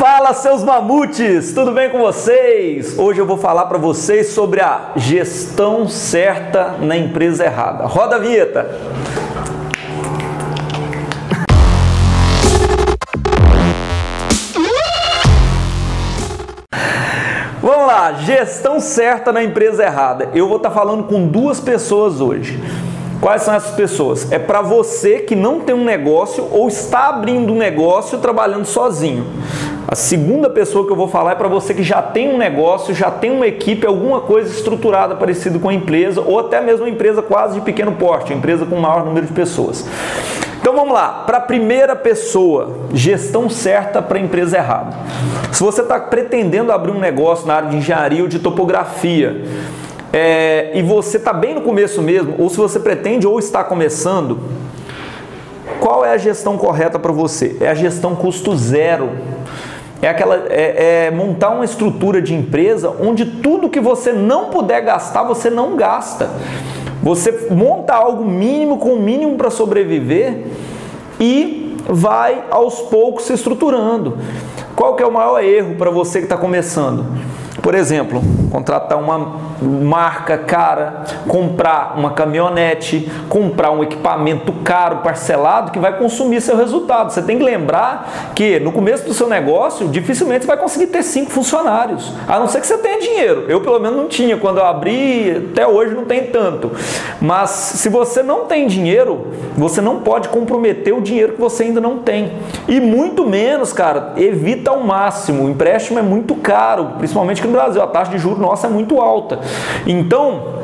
Fala seus mamutes, tudo bem com vocês? Hoje eu vou falar para vocês sobre a gestão certa na empresa errada. Roda a vinheta. Vamos lá, gestão certa na empresa errada. Eu vou estar falando com duas pessoas hoje. Quais são essas pessoas? É para você que não tem um negócio ou está abrindo um negócio trabalhando sozinho. A segunda pessoa que eu vou falar é para você que já tem um negócio, já tem uma equipe, alguma coisa estruturada parecida com a empresa, ou até mesmo uma empresa quase de pequeno porte, uma empresa com maior número de pessoas. Então vamos lá, para a primeira pessoa, gestão certa para a empresa errada. Se você está pretendendo abrir um negócio na área de engenharia ou de topografia, é, e você está bem no começo mesmo, ou se você pretende ou está começando, qual é a gestão correta para você? É a gestão custo zero é aquela é, é, montar uma estrutura de empresa onde tudo que você não puder gastar, você não gasta. Você monta algo mínimo com o mínimo para sobreviver e vai aos poucos se estruturando. Qual que é o maior erro para você que está começando? Por exemplo, contratar uma marca cara, comprar uma caminhonete, comprar um equipamento caro, parcelado, que vai consumir seu resultado. Você tem que lembrar que no começo do seu negócio, dificilmente você vai conseguir ter cinco funcionários, a não ser que você tenha dinheiro. Eu, pelo menos, não tinha. Quando eu abri, até hoje não tem tanto. Mas se você não tem dinheiro, você não pode comprometer o dinheiro que você ainda não tem. E muito menos, cara, evita ao máximo. O empréstimo é muito caro, principalmente aqui no Brasil. A taxa de juros nossa é muito alta. Então,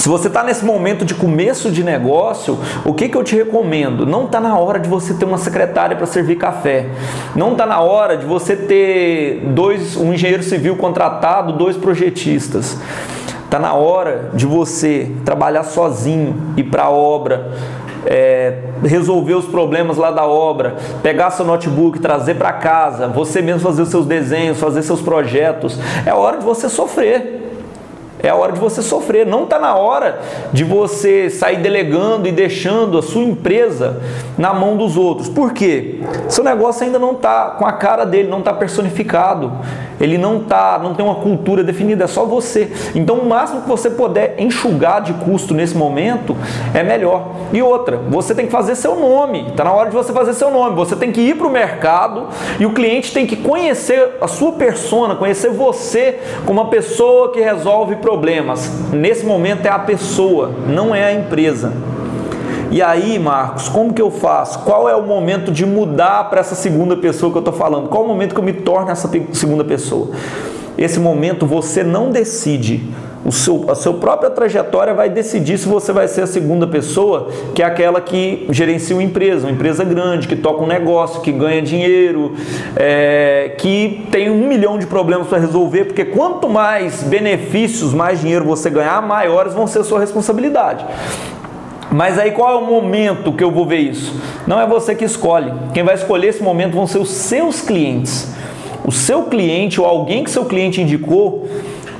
se você está nesse momento de começo de negócio, o que, que eu te recomendo? Não está na hora de você ter uma secretária para servir café. Não está na hora de você ter dois, um engenheiro civil contratado, dois projetistas. Está na hora de você trabalhar sozinho, ir para a obra, é, resolver os problemas lá da obra, pegar seu notebook, trazer para casa, você mesmo fazer os seus desenhos, fazer seus projetos. É hora de você sofrer. É a hora de você sofrer. Não está na hora de você sair delegando e deixando a sua empresa na mão dos outros. Por quê? Seu negócio ainda não está com a cara dele, não está personificado. Ele não tá, não tem uma cultura definida, é só você. Então, o máximo que você puder enxugar de custo nesse momento é melhor. E outra, você tem que fazer seu nome. Está na hora de você fazer seu nome. Você tem que ir para o mercado e o cliente tem que conhecer a sua persona, conhecer você como uma pessoa que resolve problemas problemas. Nesse momento é a pessoa, não é a empresa. E aí, Marcos, como que eu faço? Qual é o momento de mudar para essa segunda pessoa que eu estou falando? Qual o momento que eu me torno essa segunda pessoa? Esse momento você não decide o seu, a sua própria trajetória vai decidir se você vai ser a segunda pessoa, que é aquela que gerencia uma empresa, uma empresa grande, que toca um negócio, que ganha dinheiro, é, que tem um milhão de problemas para resolver, porque quanto mais benefícios, mais dinheiro você ganhar, maiores vão ser a sua responsabilidade. Mas aí qual é o momento que eu vou ver isso? Não é você que escolhe. Quem vai escolher esse momento vão ser os seus clientes. O seu cliente ou alguém que seu cliente indicou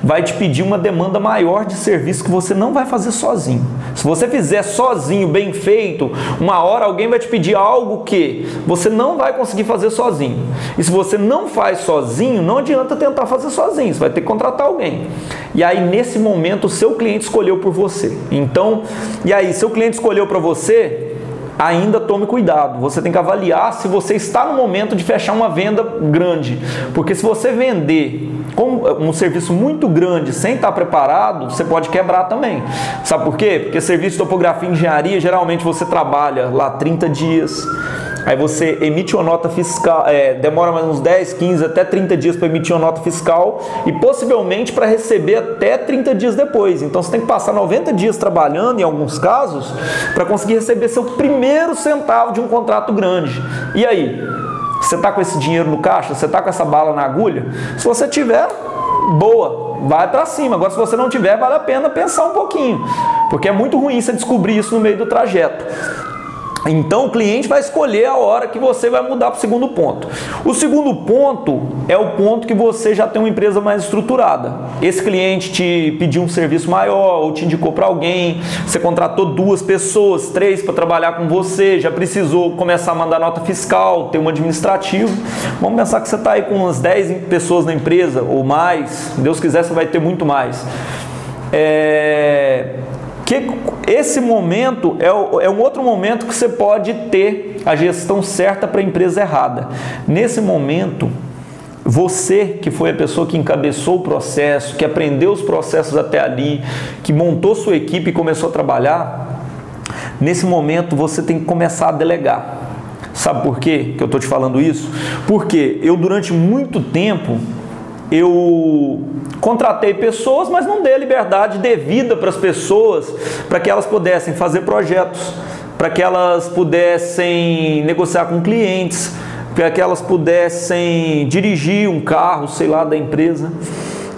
vai te pedir uma demanda maior de serviço que você não vai fazer sozinho. Se você fizer sozinho, bem feito, uma hora alguém vai te pedir algo que você não vai conseguir fazer sozinho. E se você não faz sozinho, não adianta tentar fazer sozinho, você vai ter que contratar alguém. E aí nesse momento o seu cliente escolheu por você. Então, e aí, seu cliente escolheu para você, ainda tome cuidado. Você tem que avaliar se você está no momento de fechar uma venda grande. Porque se você vender um serviço muito grande sem estar preparado, você pode quebrar também. Sabe por quê? Porque serviço de topografia e engenharia, geralmente você trabalha lá 30 dias Aí você emite uma nota fiscal, é, demora mais uns 10, 15, até 30 dias para emitir uma nota fiscal e possivelmente para receber até 30 dias depois. Então você tem que passar 90 dias trabalhando, em alguns casos, para conseguir receber seu primeiro centavo de um contrato grande. E aí? Você está com esse dinheiro no caixa? Você está com essa bala na agulha? Se você tiver, boa, vai para cima. Agora, se você não tiver, vale a pena pensar um pouquinho, porque é muito ruim você descobrir isso no meio do trajeto. Então o cliente vai escolher a hora que você vai mudar para o segundo ponto. O segundo ponto é o ponto que você já tem uma empresa mais estruturada. Esse cliente te pediu um serviço maior ou te indicou para alguém, você contratou duas pessoas, três para trabalhar com você, já precisou começar a mandar nota fiscal, ter um administrativo. Vamos pensar que você está aí com umas 10 pessoas na empresa ou mais, Deus quiser você vai ter muito mais. É, que esse momento é, é um outro momento que você pode ter a gestão certa para a empresa errada. Nesse momento, você que foi a pessoa que encabeçou o processo, que aprendeu os processos até ali, que montou sua equipe e começou a trabalhar, nesse momento você tem que começar a delegar. Sabe por quê que eu estou te falando isso? Porque eu durante muito tempo eu contratei pessoas, mas não dei liberdade devida para as pessoas, para que elas pudessem fazer projetos, para que elas pudessem negociar com clientes, para que elas pudessem dirigir um carro, sei lá, da empresa.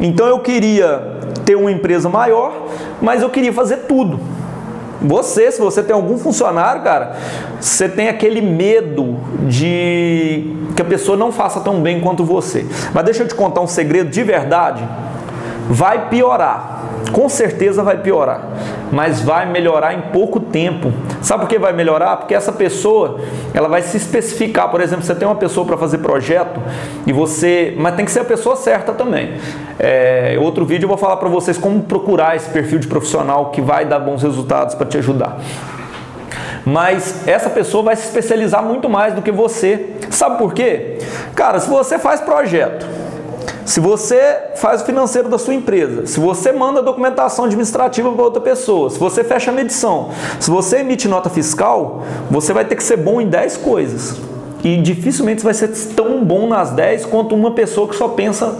Então eu queria ter uma empresa maior, mas eu queria fazer tudo. Você, se você tem algum funcionário, cara, você tem aquele medo de que a pessoa não faça tão bem quanto você. Mas deixa eu te contar um segredo de verdade. Vai piorar. Com certeza vai piorar, mas vai melhorar em pouco tempo. Sabe por que vai melhorar? Porque essa pessoa, ela vai se especificar. Por exemplo, você tem uma pessoa para fazer projeto e você, mas tem que ser a pessoa certa também. É, outro vídeo eu vou falar para vocês como procurar esse perfil de profissional que vai dar bons resultados para te ajudar. Mas essa pessoa vai se especializar muito mais do que você. Sabe por quê? Cara, se você faz projeto se você faz o financeiro da sua empresa, se você manda documentação administrativa para outra pessoa, se você fecha a medição, se você emite nota fiscal, você vai ter que ser bom em 10 coisas. E dificilmente vai ser tão bom nas 10 quanto uma pessoa que só pensa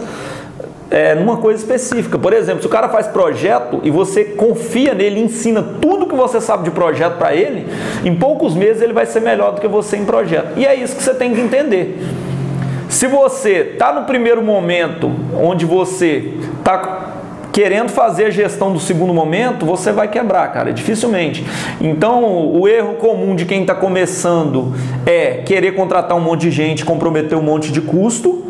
é, numa coisa específica. Por exemplo, se o cara faz projeto e você confia nele, ensina tudo que você sabe de projeto para ele, em poucos meses ele vai ser melhor do que você em projeto. E é isso que você tem que entender. Se você está no primeiro momento, onde você está querendo fazer a gestão do segundo momento, você vai quebrar, cara, dificilmente. Então, o erro comum de quem está começando é querer contratar um monte de gente, comprometer um monte de custo.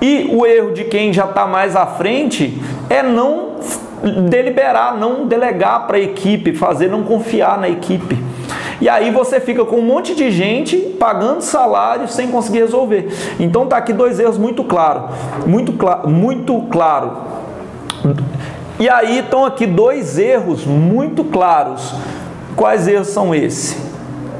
E o erro de quem já está mais à frente é não deliberar, não delegar para a equipe, fazer, não confiar na equipe. E aí você fica com um monte de gente pagando salário sem conseguir resolver. Então tá aqui dois erros muito claros, muito claro, muito claro. E aí estão aqui dois erros muito claros. Quais erros são esses?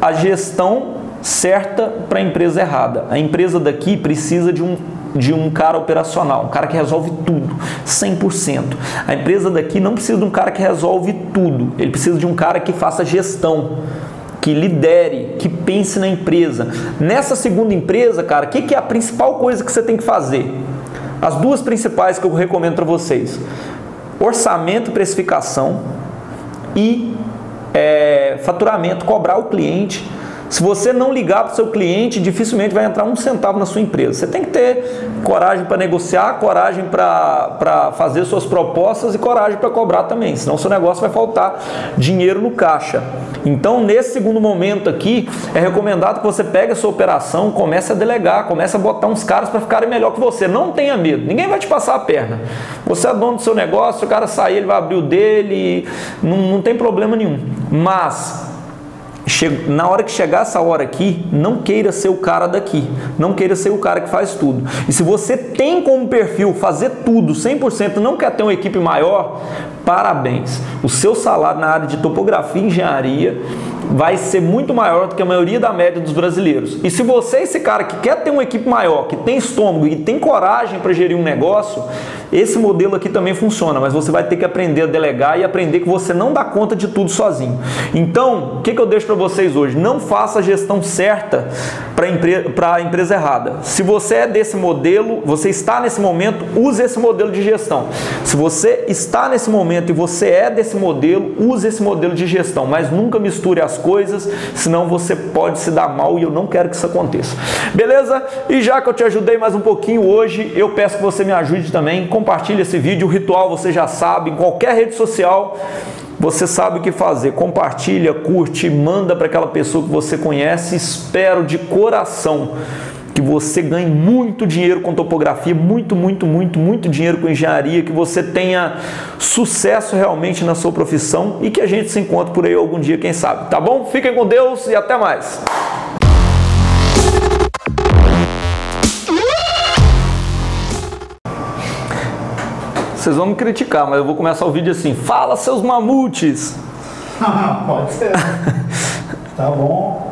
A gestão certa para a empresa errada. A empresa daqui precisa de um de um cara operacional, um cara que resolve tudo, 100%. A empresa daqui não precisa de um cara que resolve tudo, ele precisa de um cara que faça gestão que lidere, que pense na empresa. Nessa segunda empresa, cara, o que, que é a principal coisa que você tem que fazer? As duas principais que eu recomendo para vocês: orçamento, precificação e é, faturamento, cobrar o cliente se você não ligar para o seu cliente, dificilmente vai entrar um centavo na sua empresa. Você tem que ter coragem para negociar, coragem para fazer suas propostas e coragem para cobrar também, senão seu negócio vai faltar dinheiro no caixa. Então, nesse segundo momento aqui, é recomendado que você pegue a sua operação, comece a delegar, comece a botar uns caras para ficarem melhor que você. Não tenha medo, ninguém vai te passar a perna. Você é dono do seu negócio, o cara sair, ele vai abrir o dele, não, não tem problema nenhum. Mas na hora que chegar essa hora aqui, não queira ser o cara daqui, não queira ser o cara que faz tudo. E se você tem como perfil fazer tudo 100%, não quer ter uma equipe maior, parabéns. O seu salário na área de topografia e engenharia vai ser muito maior do que a maioria da média dos brasileiros. E se você é esse cara que quer ter uma equipe maior, que tem estômago e tem coragem para gerir um negócio, esse modelo aqui também funciona, mas você vai ter que aprender a delegar e aprender que você não dá conta de tudo sozinho. Então, o que, que eu deixo para vocês hoje? Não faça a gestão certa para empre a empresa errada. Se você é desse modelo, você está nesse momento, use esse modelo de gestão. Se você está nesse momento e você é desse modelo, use esse modelo de gestão, mas nunca misture as as coisas, senão você pode se dar mal e eu não quero que isso aconteça. Beleza? E já que eu te ajudei mais um pouquinho hoje, eu peço que você me ajude também. Compartilhe esse vídeo. O ritual você já sabe, em qualquer rede social. Você sabe o que fazer. Compartilha, curte, manda para aquela pessoa que você conhece. Espero de coração que você ganhe muito dinheiro com topografia, muito, muito, muito, muito dinheiro com engenharia, que você tenha sucesso realmente na sua profissão e que a gente se encontre por aí algum dia, quem sabe. Tá bom? Fiquem com Deus e até mais. Vocês vão me criticar, mas eu vou começar o vídeo assim: Fala, seus mamutes! Pode ser. tá bom.